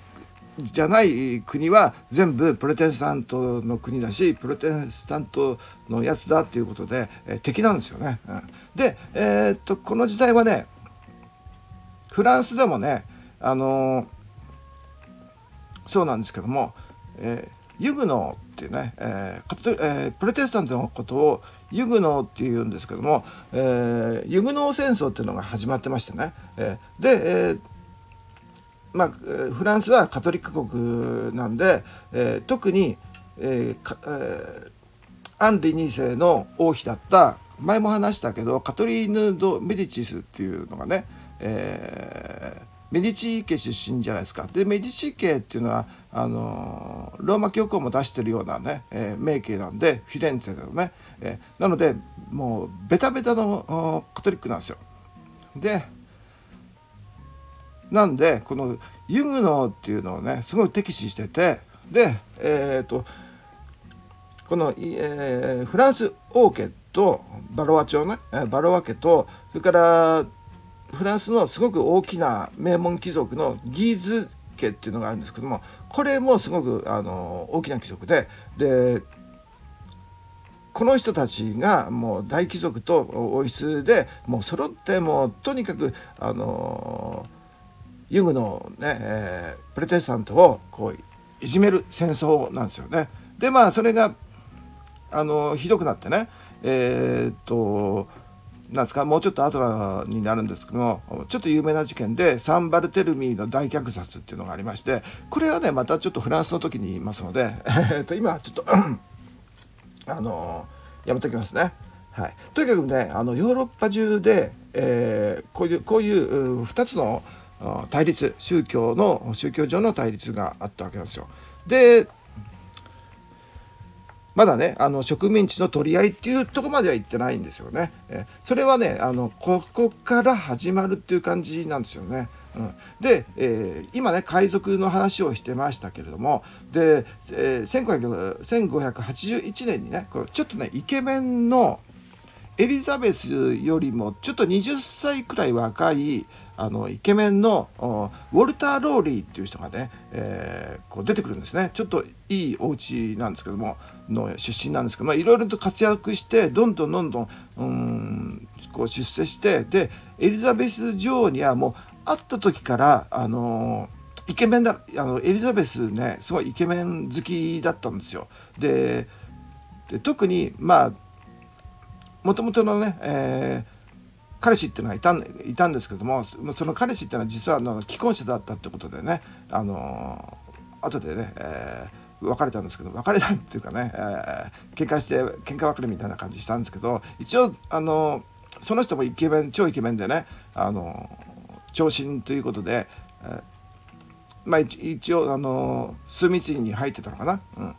じゃない国は全部プロテスタントの国だしプロテスタントのやつだっていうことで、えー、敵なんですよね。うん、で、えー、っとこの時代はねフランスでもねあのー、そうなんですけども、えー、ユグノーっていうね、えーえー、プロテスタントのことをユグノーっていうんですけども、えー、ユグノー戦争っていうのが始まってましてね、えー、で、えーまあ、フランスはカトリック国なんで、えー、特に、えーえー、アンリ2世の王妃だった前も話したけどカトリーヌ・ド・メディチスっていうのがね、えー、メディチ家出身じゃないですか。でメディチ家っていうのはあのローマ教皇も出してるようなね、えー、名家なんでフィレンツェのね、えー、なのでもうベタベタのカトリックなんですよ。でなんでこのユグノーっていうのをねすごい敵視しててでえっ、ー、とこの、えー、フランス王家とバロワ朝ねバロワ家とそれからフランスのすごく大きな名門貴族のギーズ家っていうのがあるんですけどもこれもすごくあの大きな貴族ででこの人たちがもう大貴族と王室でもう揃ってもうとにかくあのユグのね、えー、プレテスタントをこういじめる戦争なんですよね。でまあそれがあのひどくなってねえー、っとなんですか？もうちょっと後になるんですけどもちょっと有名な事件でサンバルテルミーの大虐殺っていうのがありましてこれはねまたちょっとフランスの時に言いますので、えー、と今ちょっとあのやめときますね。はい、とにかくねあのヨーロッパ中で、えー、こういうこういう2つの対立宗教の宗教上の対立があったわけなんですよ。でまだねあの植民地の取り合いっていうとこまでは行ってないんですよね。えそれはねあのここから始まるっていう感じなんですよね。うん、で、えー、今ね海賊の話をしてましたけれどもで、えー、1581年にねちょっとねイケメンのエリザベスよりもちょっと20歳くらい若いあのイケメンのウォルター・ローリーっていう人がね、えー、こう出てくるんですねちょっといいお家なんですけどもの出身なんですけどまあいろいろと活躍してどんどんどんどんうんこう出世してでエリザベス女王にはもう会った時からあのイケメンだあのエリザベスねすごいイケメン好きだったんですよ。で特にまあもともとのね、えー彼氏っていうのがいたんいたんですけどもその彼氏っていうのは実はあの既婚者だったってことでねあの後でね、えー、別れたんですけど別れたっていうかね、えー、喧嘩して喧嘩別れみたいな感じしたんですけど一応あのその人もイケメン超イケメンでねあの長身ということで、えー、まあ一応あの枢密院に入ってたのかな、うん、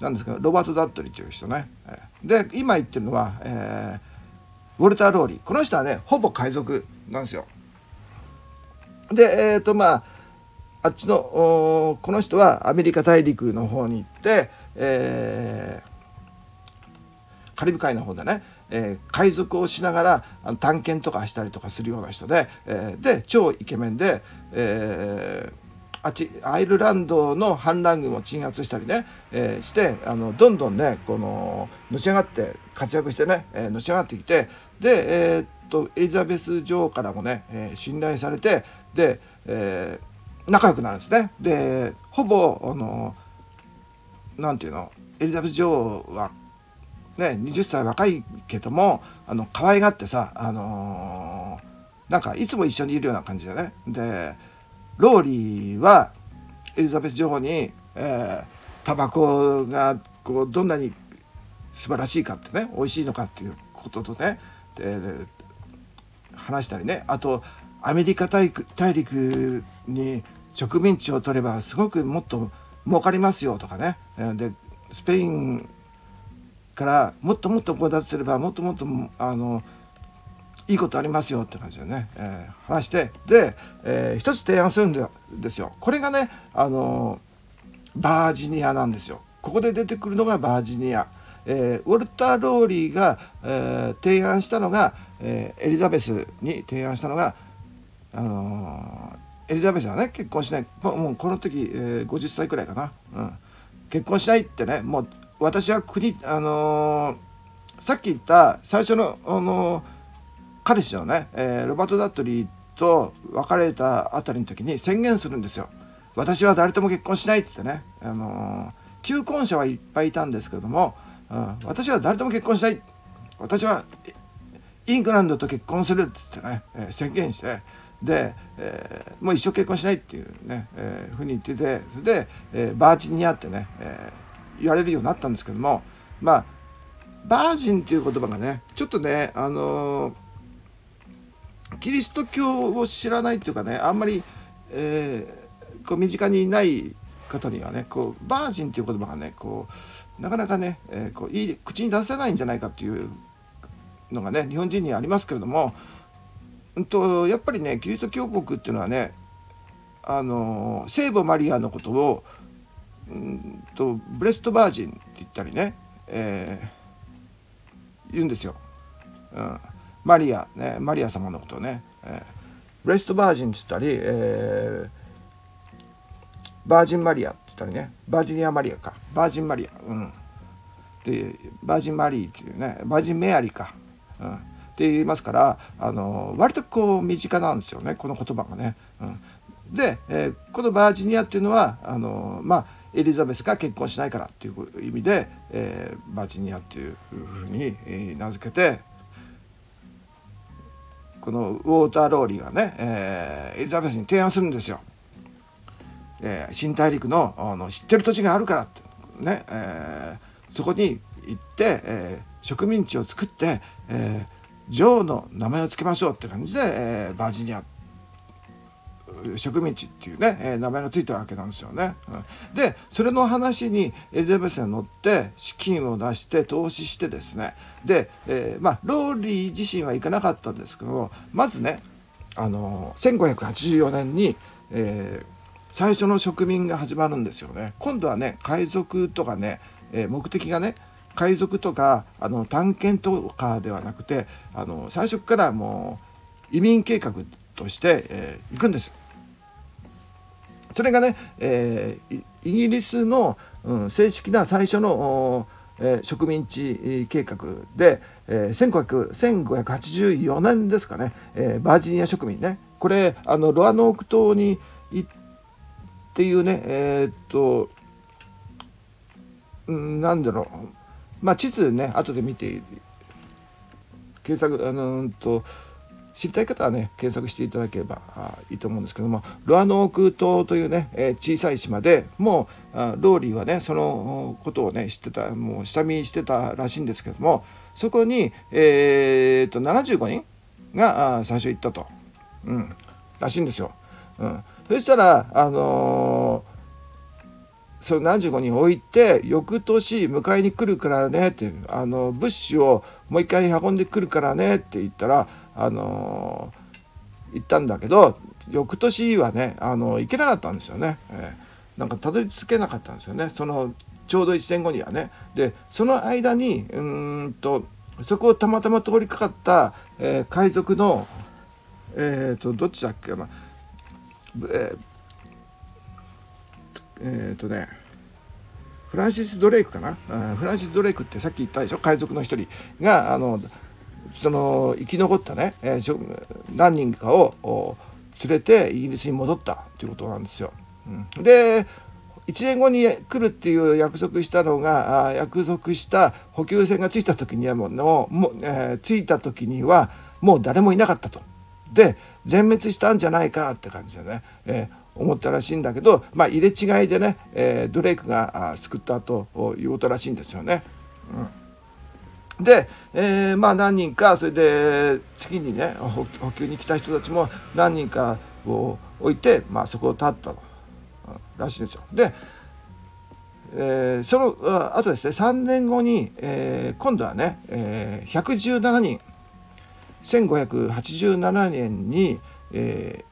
なんですけどロバート・ダッドリーという人ね。で今言ってるのは、えーウォルター・ローリーこの人はねほぼ海賊なんですよ。でえっ、ー、とまああっちのこの人はアメリカ大陸の方に行って、えー、カリブ海の方でね、えー、海賊をしながらあの探検とかしたりとかするような人で、えー、で超イケメンで、えー、あっちアイルランドの反乱軍を鎮圧したりね、えー、してあのどんどんねこののし上がって活躍してね、えー、のし上がってきてで、えー、っとエリザベス女王からもね、えー、信頼されてで、えー、仲良くなるんですね。でほぼあのなんていうのエリザベス女王はね20歳若いけどもあの可愛がってさあのー、なんかいつも一緒にいるような感じでねでローリーはエリザベス女王に、えー、タバコがこうどんなに素晴らしいかってね美味しいのかっていうこととねで話したりねあとアメリカ大陸に植民地を取ればすごくもっと儲かりますよとかね。でスペインからもっともっと強奪すればもっともっとあのいいことありますよって感じでね、えー、話してで、えー、一つ提案するんですよ。これがねあのバージニアなんですよ。ここで出てくるのがバージニア、えー、ウォルター・ローリーが、えー、提案したのが、え、エリザベスに提案したのが、あのエリザベスはね結婚しない。もうこの時、えー、50歳くらいかな、うん、結婚しないってねもう私は国あのー、さっき言った最初の、あのー、彼氏のね、えー、ロバート・ダットリーと別れたあたりの時に宣言するんですよ。私は誰とも結婚しないっつってね、あの求婚者はいっぱいいたんですけども、うん、私は誰とも結婚しない。私はイングランドと結婚するっつってね、え宣言してで、えー、もう一生結婚しないっていうね、えー、ふうに言っててそれで、えー、バージニアってね、えー、言われるようになったんですけどもまあバージンっていう言葉がねちょっとねあのー、キリスト教を知らないっていうかねあんまり、えー、こう身近にいない方にはねこうバージンっていう言葉がねこうなかなかね、えー、こういい口に出せないんじゃないかっていうのがね日本人にはありますけれどもとやっぱりねキリスト教国っていうのはねあの聖母マリアのことをうんとブレストバージンって言ったりね、えー、言うんですよ。うん、マリアねマリア様のことをね、えー、ブレストバージンって言ったり、えー、バージンマリアって言ったりねバージニアマリアか。バージンマリア。うん。でバージンマリーっていうねバージンメアリーか、うん。っていますからあの割とこう身近なんですよねこの言葉がね。うん、で、えー、このバージニアっていうのはあのまあエリザベスが結婚しないからっていう意味で、えー、バージニアっていうふうに、名付けてこのウォーターローリーがね、えー、エリザベスに提案するんですよ。えー、新大陸のあの知ってる土地があるからってね、えー、そこに行って、えー、植民地を作って、え、女王の名前を付けましょうって感じで、えー、バージニア植民地っていうね、えー、名前が付いたわけなんですよね。うん、でそれの話にエリザベスが乗って資金を出して投資してですねで、えー、まあローリー自身は行かなかったんですけどまずねあの1584年に、えー、最初の植民が始まるんですよね。今度はね海賊とかね、え目的がね海賊とかあの探検とかではなくてあの最初からもう移民計画として、えー、行くんです。それがね、えー、イギリスの、うん、正式な最初の、えー、植民地計画で、えー、1584年ですかね、えー、バージニア植民ね。これあのロアノーク島に行っていうねえー、っと、うん、なんだろう。まあ、地図ね後で見て検索あのと知りたい方はね検索していただければいいと思うんですけどもロアノーク島というね、えー、小さい島でもうローリーはねそのことをね知ってたもう下見してたらしいんですけどもそこに、えーと、75人が最初行ったと、うん、らしいんですよ。うん、そしたらあのーその75人置いて翌年迎えに来るからねってあの物資をもう一回運んでくるからねって言ったらあの行ったんだけど翌年はねあの行けなかったんですよね、えー、なんかたどり着けなかったんですよね。そのちょうど1年後にはね。でその間にうんとそこをたまたま通りかかった、えー、海賊のえっ、ー、とどっちだっけな、えーえっ、ー、とねフランシス・ドレイクかな？フランシス・ドレイクってさっき言ったでしょ？海賊の一人があのその生き残ったね、えー、何人かを連れてイギリスに戻ったということなんですよ。うん、で1年後に来るっていう約束したのが約束した補給船が着いた時にはもうのもう、えー、着いた時にはもう誰もいなかったと。で全滅したんじゃないかって感じでね、えー思ったらしいんだけど、まあ、入れ違いでね、えー、ドレイクが救ったということらしいんですよね。うん、で、えー、まあ何人かそれで次にね補給に来た人たちも何人かを置いて、まあ、そこを立ったらしいんですよ。で、えー、そのあとですね3年後に、えー、今度はね、えー、117人1587年に、えー、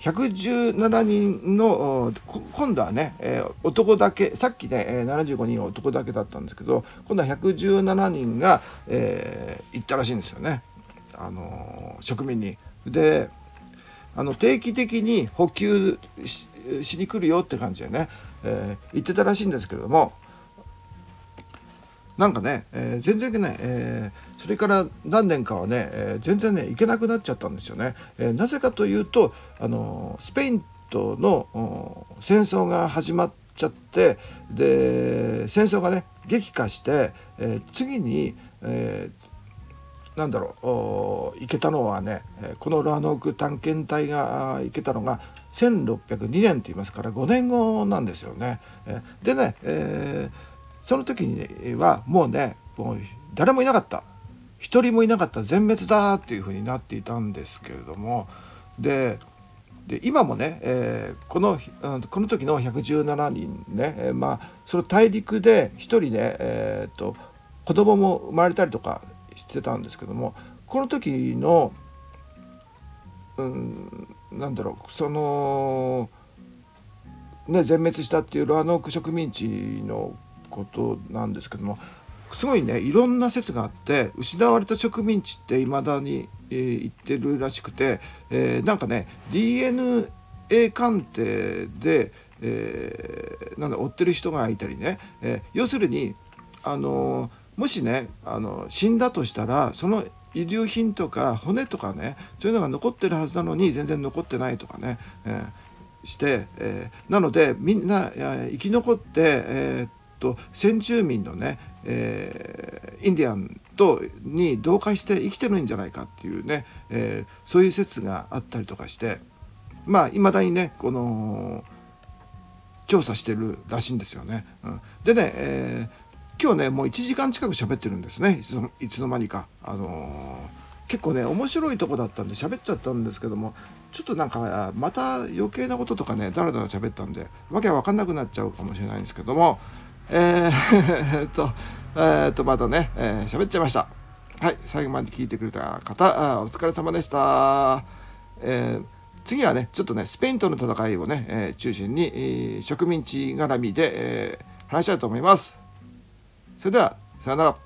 117人の今度はね、えー、男だけさっきね75人は男だけだったんですけど今度は117人が、えー、行ったらしいんですよね、あのー、植民に。であの定期的に補給しに来るよって感じでね、えー、言ってたらしいんですけれどもなんかね、えー、全然ね、えー、それから何年かはね、えー、全然ね行けなくなっちゃったんですよね。えなぜかというとあのスペインとの戦争が始まっちゃってで戦争がね激化して、え次に、えなんだろう行けたのはねこのラノーク探検隊が行けたのが1602年って言いますから5年後なんですよね。でね、えーその時にはもうねもう誰もいなかった一人もいなかったら全滅だっていうふうになっていたんですけれども。でで今もね、えー、このこの時の117人ね、えー、まあその大陸で一人ね、えーと、と子供も生まれたりとかしてたんですけどもこの時の、うん、なんだろうその、ね、全滅したっていうロアノーク植民地のことなんですけどもすごいねいろんな説があって失われた植民地っていまだに、えー、言ってるらしくて、えー、なんかね DNA 鑑定で、えー、なんだ追ってる人がいたりね、えー、要するにあのもしねあの死んだとしたらその遺留品とか骨とかねそういうのが残ってるはずなのに全然残ってないとかね、えー、して、えー、なのでみんな生き残って、えー、と先住民のね、えー、インディアンとに同化して生きてるんじゃないかっていうね、えー、そういう説があったりとかしてまあいまだにねこの調査してるらしいんですよね。うん、でね、えー、今日ねもう1時間近く喋ってるんですねいつの間にか。あのー、結構ね面白いとこだったんで喋っちゃったんですけどもちょっとなんかまた余計なこととかねだらだら喋ったんでわけわかんなくなっちゃうかもしれないんですけどもえー、*laughs* っと、えー、っと、またね、えー、喋っちゃいました。はい、最後まで聞いてくれた方、あお疲れ様でした。えー、次はね、ちょっとね、スペインとの戦いをね、えー、中心に、えー、植民地絡みで、えー、話したいと思います。それでは、さよなら。